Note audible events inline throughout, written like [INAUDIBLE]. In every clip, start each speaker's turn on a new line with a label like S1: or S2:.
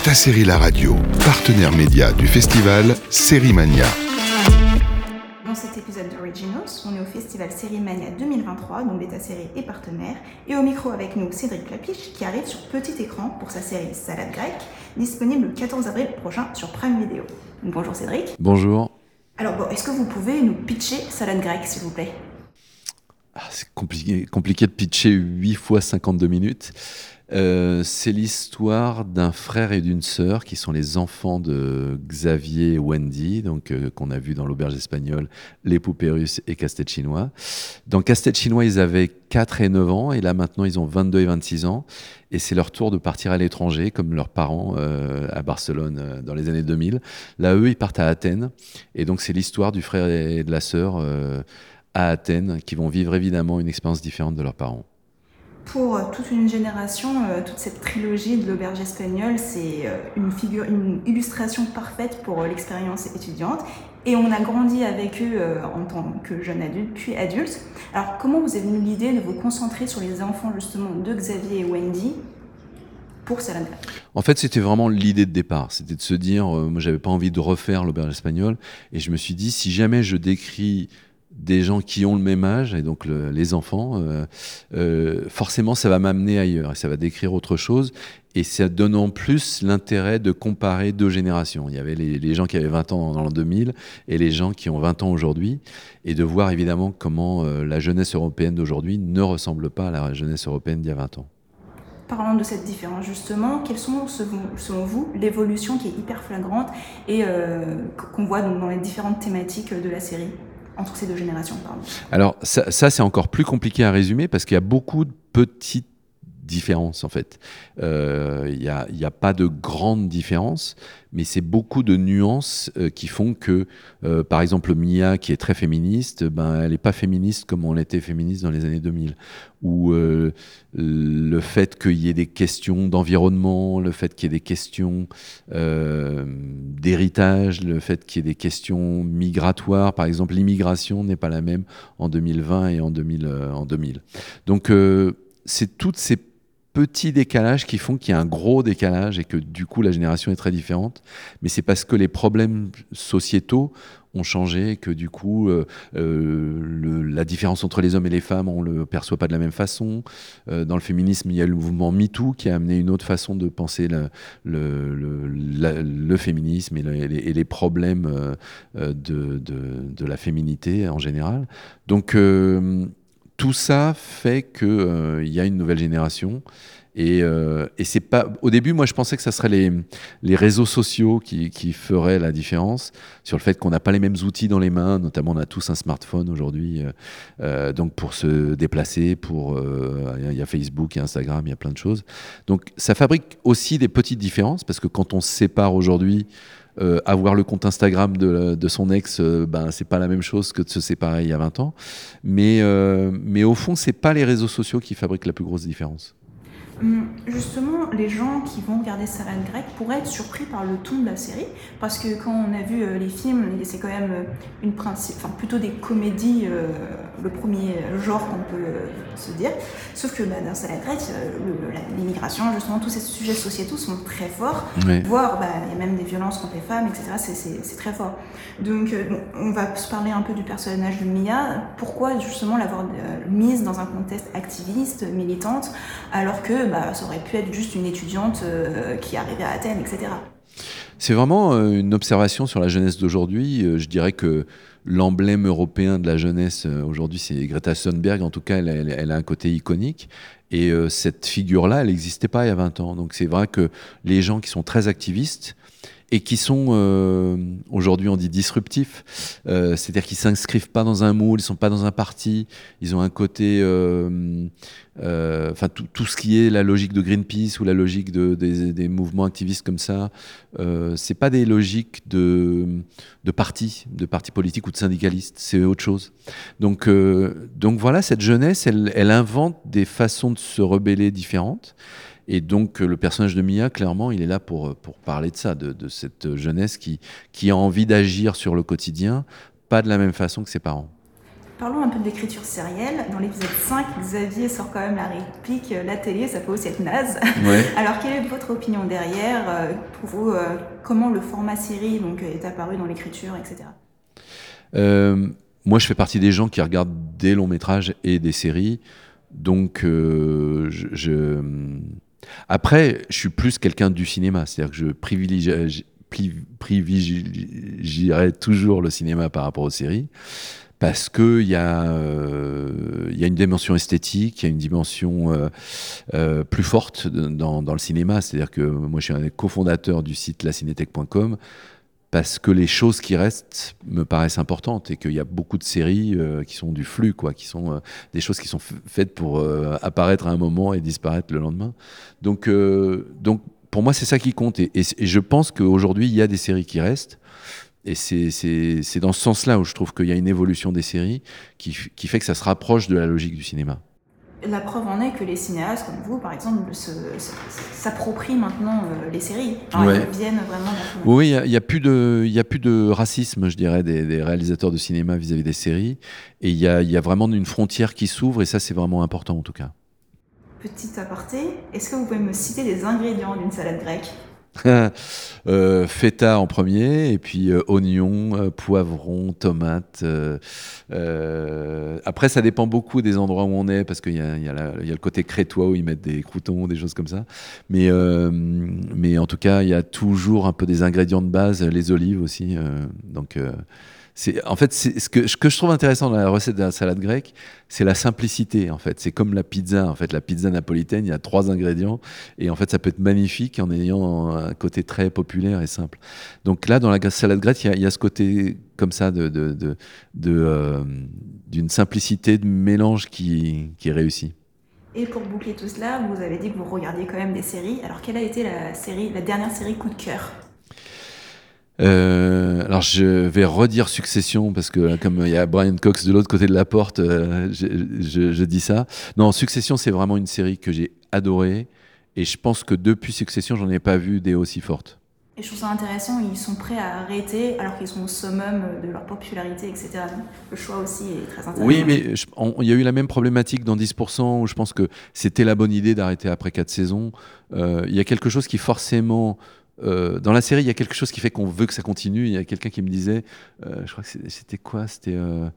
S1: Beta Série La Radio, partenaire média du festival Série Mania.
S2: Dans cet épisode d'Originals, on est au festival Série Mania 2023, dont Beta Série est partenaire. Et au micro avec nous, Cédric Lapiche, qui arrive sur petit écran pour sa série Salade grecque, disponible le 14 avril prochain sur Prime Video. Bonjour Cédric.
S3: Bonjour.
S2: Alors, bon, est-ce que vous pouvez nous pitcher Salade grecque, s'il vous plaît?
S3: Ah, c'est compliqué, de pitcher 8 fois 52 minutes. Euh, c'est l'histoire d'un frère et d'une sœur qui sont les enfants de Xavier et Wendy, donc euh, qu'on a vu dans l'auberge espagnole, les poupées russes et Casse-tête chinois. Dans Casse-tête chinois, ils avaient 4 et 9 ans, et là maintenant ils ont 22 et 26 ans, et c'est leur tour de partir à l'étranger, comme leurs parents euh, à Barcelone dans les années 2000. Là, eux, ils partent à Athènes, et donc c'est l'histoire du frère et de la sœur à Athènes, qui vont vivre évidemment une expérience différente de leurs parents.
S2: Pour toute une génération, euh, toute cette trilogie de l'auberge espagnole, c'est euh, une, figure, une illustration parfaite pour euh, l'expérience étudiante. Et on a grandi avec eux en tant que jeunes adultes, puis adultes. Alors, comment vous est venue l'idée de vous concentrer sur les enfants justement de Xavier et Wendy pour grecque
S3: En fait, c'était vraiment l'idée de départ. C'était de se dire, euh, moi, j'avais pas envie de refaire l'auberge espagnole, et je me suis dit, si jamais je décris des gens qui ont le même âge, et donc le- les enfants, euh, euh, forcément, ça va m'amener ailleurs, et ça va décrire autre chose, et ça donne en plus l'intérêt de comparer deux générations. Il y avait les, gens qui avaient 20 ans dans l'an 2000, et les gens qui ont 20 ans aujourd'hui, et de voir évidemment comment euh, la jeunesse européenne d'aujourd'hui ne ressemble pas à la jeunesse européenne d'il y a 20 ans.
S2: Parlant de cette différence justement, quelles sont selon, vous l'évolution qui est hyper flagrante et qu'on voit dans les différentes thématiques de la série? Entre ces deux générations.
S3: Alors ça, c'est encore plus compliqué à résumer parce qu'il y a beaucoup de petites différences en fait. Euh, Il n'y a, a pas de grandes différences, mais c'est beaucoup de nuances euh, qui font que, euh, par exemple, Mia, qui est très féministe, ben, elle n'est pas féministe comme on l'était féministe dans les années 2000. Ou euh, le fait qu'il y ait des questions d'environnement, le fait qu'il y ait des questions euh, d'héritage, le fait qu'il y ait des questions migratoires. Par exemple, l'immigration n'est pas la même en 2020 et en 2000. euh, en 2000. Donc, euh, c'est toutes ces petits décalages qui font qu'il y a un gros décalage et que du coup la génération est très différente. Mais c'est parce que les problèmes sociétaux ont changé et que du coup euh, euh, la différence entre les hommes et les femmes on le perçoit pas de la même façon. Euh, dans le féminisme il y a le mouvement MeToo qui a amené une autre façon de penser le, féminisme et, le- et les, problèmes de, la féminité en général. Donc tout ça fait que euh, y a une nouvelle génération et, euh, et c'est pas au début moi je pensais que ça serait les, les réseaux sociaux qui, qui feraient la différence sur le fait qu'on n'a pas les mêmes outils dans les mains notamment on a tous un smartphone aujourd'hui euh, euh, donc pour se déplacer pour euh, il y a Facebook il y a Instagram il y a plein de choses donc ça fabrique aussi des petites différences parce que quand on se sépare aujourd'hui euh, avoir le compte Instagram de, de son ex, euh, ben, c'est pas la même chose que de se séparer il y a 20 ans. Mais, euh, mais au fond, c'est pas les réseaux sociaux qui fabriquent la plus grosse différence.
S2: Hum, Justement, les gens qui vont regarder Salade grecque pourraient être surpris par le ton de la série, parce que quand on a vu euh, les films, c'est quand même euh, une principe, enfin plutôt des comédies, euh, le premier genre qu'on peut se dire. Sauf que bah, dans Salade grecque, l'immigration, justement, tous ces sujets sociétaux sont très forts. Voire, bah, il y a même des violences contre les femmes, etc. C'est- très fort. Donc, euh, on va se parler un peu du personnage de Mia. Pourquoi justement l'avoir euh, mise dans un contexte activiste, militante, alors que bah, ça aurait pu être juste une étudiante euh, qui arrivait à Athènes, etc.
S3: C'est vraiment euh, une observation sur la jeunesse d'aujourd'hui. Euh, je dirais que l'emblème européen de la jeunesse aujourd'hui, c'est Greta Thunberg. En tout cas, elle, a un côté iconique. Et cette figure-là, elle n'existait pas il y a 20 ans. Donc c'est vrai que les gens qui sont très activistes et qui sont euh, aujourd'hui on dit disruptifs, euh, c'est-à-dire qu'ils s'inscrivent pas dans un moule, ils sont pas dans un parti, ils ont un côté, euh, enfin tout, ce qui est la logique de Greenpeace ou la logique de, des, mouvements activistes comme ça, c'est pas des logiques de, de partis, de partis politiques ou de syndicalistes, c'est autre chose. Donc, donc voilà, cette jeunesse, elle invente des façons de se rebeller différentes. Et donc, euh, le personnage de Mia, clairement, il est là pour, pour parler de ça, de, de cette jeunesse qui, qui a envie d'agir sur le quotidien, pas de la même façon que ses parents.
S2: Parlons un peu de l'écriture sérielle. Dans l'épisode 5, Xavier sort quand même la réplique La télé, ça peut aussi être naze. [LAUGHS] Alors, quelle est votre opinion derrière Pour vous, comment le format série donc, est apparu dans l'écriture, etc.
S3: moi, je fais partie des gens qui regardent des longs métrages et des séries. Donc, je, Après, je suis plus quelqu'un du cinéma. C'est-à-dire que je privilégie privilégierais toujours le cinéma par rapport aux séries parce qu'il y, euh, y, a une dimension esthétique, il y a une dimension euh, euh, plus forte dans, le cinéma. C'est-à-dire que moi, je suis un cofondateur du site lacinétech.com parce que les choses qui restent me paraissent importantes et qu'il y a beaucoup de séries qui sont du flux, quoi, qui sont des choses qui sont faites pour apparaître à un moment et disparaître le lendemain. Donc, donc pour moi, c'est ça qui compte. Et, je pense qu'aujourd'hui, il y a des séries qui restent. Et c'est dans ce sens-là où je trouve qu'il y a une évolution des séries qui, qui, fait que ça se rapproche de la logique du cinéma.
S2: La preuve en est que les cinéastes comme vous, par exemple, s'approprient maintenant euh, les séries. Ils viennent vraiment.
S3: Oui, il n'y a, plus de, a plus de racisme, je dirais, des, réalisateurs de cinéma vis-à-vis des séries. Et il y a, y a vraiment une frontière qui s'ouvre, et ça, c'est vraiment important en tout cas.
S2: Petit aparté, est-ce que vous pouvez me citer les ingrédients d'une salade grecque? [LAUGHS]
S3: euh, feta en premier, et puis euh, oignons, euh, poivrons, tomates. après, ça dépend beaucoup des endroits où on est, parce qu'il y, a le côté crétois où ils mettent des croutons, des choses comme ça. Mais en tout cas, il y a toujours un peu des ingrédients de base, les olives aussi. donc en fait ce que, je trouve intéressant dans la recette de la salade grecque, c'est la simplicité en fait. C'est comme la pizza en fait, la pizza napolitaine, il y a trois ingrédients et en fait ça peut être magnifique en ayant un côté très populaire et simple. Donc là dans la salade grecque, il y a, ce côté comme ça de, euh, d'une simplicité de mélange qui, qui est.
S2: Et pour boucler tout cela, vous avez dit que vous regardiez quand même des séries. Alors quelle a été la série, la dernière série coup de cœur?
S3: Euh, alors je vais redire Succession parce que comme il y a Brian Cox de l'autre côté de la porte, euh, je, dis ça. Non, Succession c'est vraiment une série que j'ai adorée et je pense que depuis Succession j'en ai pas vu des aussi fortes.
S2: Et je trouve ça intéressant, ils sont prêts à arrêter alors qu'ils sont au summum de leur popularité, etc. le choix aussi est très intéressant.
S3: Oui, mais il y a eu la même problématique dans 10% où je pense que c'était la bonne idée d'arrêter après 4 saisons. Euh, il y a quelque chose qui forcément euh, dans la série, il y a quelque chose qui fait qu'on veut que ça continue. Il y a quelqu'un qui me disait, euh, je crois que c'était quoi C'était, euh,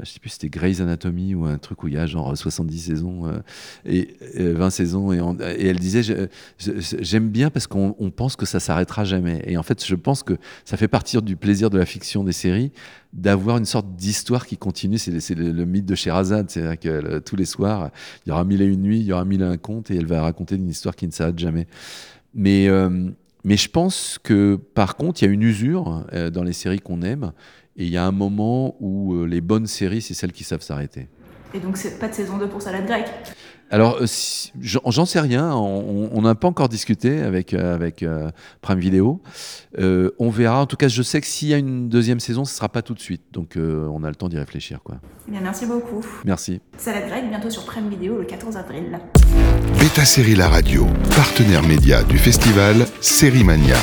S3: je sais plus, c'était Grey's Anatomy ou un truc où il y a genre 70 saisons et 20 saisons. Et, elle disait, j'aime bien parce qu'on pense que ça s'arrêtera jamais. Et en fait, je pense que ça fait partie du plaisir de la fiction des séries d'avoir une sorte d'histoire qui continue. C'est le, mythe de Sherazade. C'est-à-dire que tous les soirs, il y aura mille et une nuits, il y aura mille et un contes et elle va raconter une histoire qui ne s'arrête jamais. Mais mais je pense que par contre, il y a une usure euh, dans les séries qu'on aime, et il y a un moment où euh, les bonnes séries, c'est celles qui savent s'arrêter.
S2: Et donc, pas de saison 2 pour Salade Grecque?
S3: Alors, euh, j'en sais rien. On n'a pas encore discuté avec, avec Prime Video. on verra. En tout cas, je sais que s'il y a une deuxième saison, ce ne sera pas tout de suite. Donc, on a le temps d'y réfléchir. Quoi.
S2: Eh bien, merci beaucoup.
S3: Merci.
S2: Salade Grecque, bientôt sur Prime Video le 14 avril.
S1: Beta Série La Radio, partenaire média du festival Série Mania.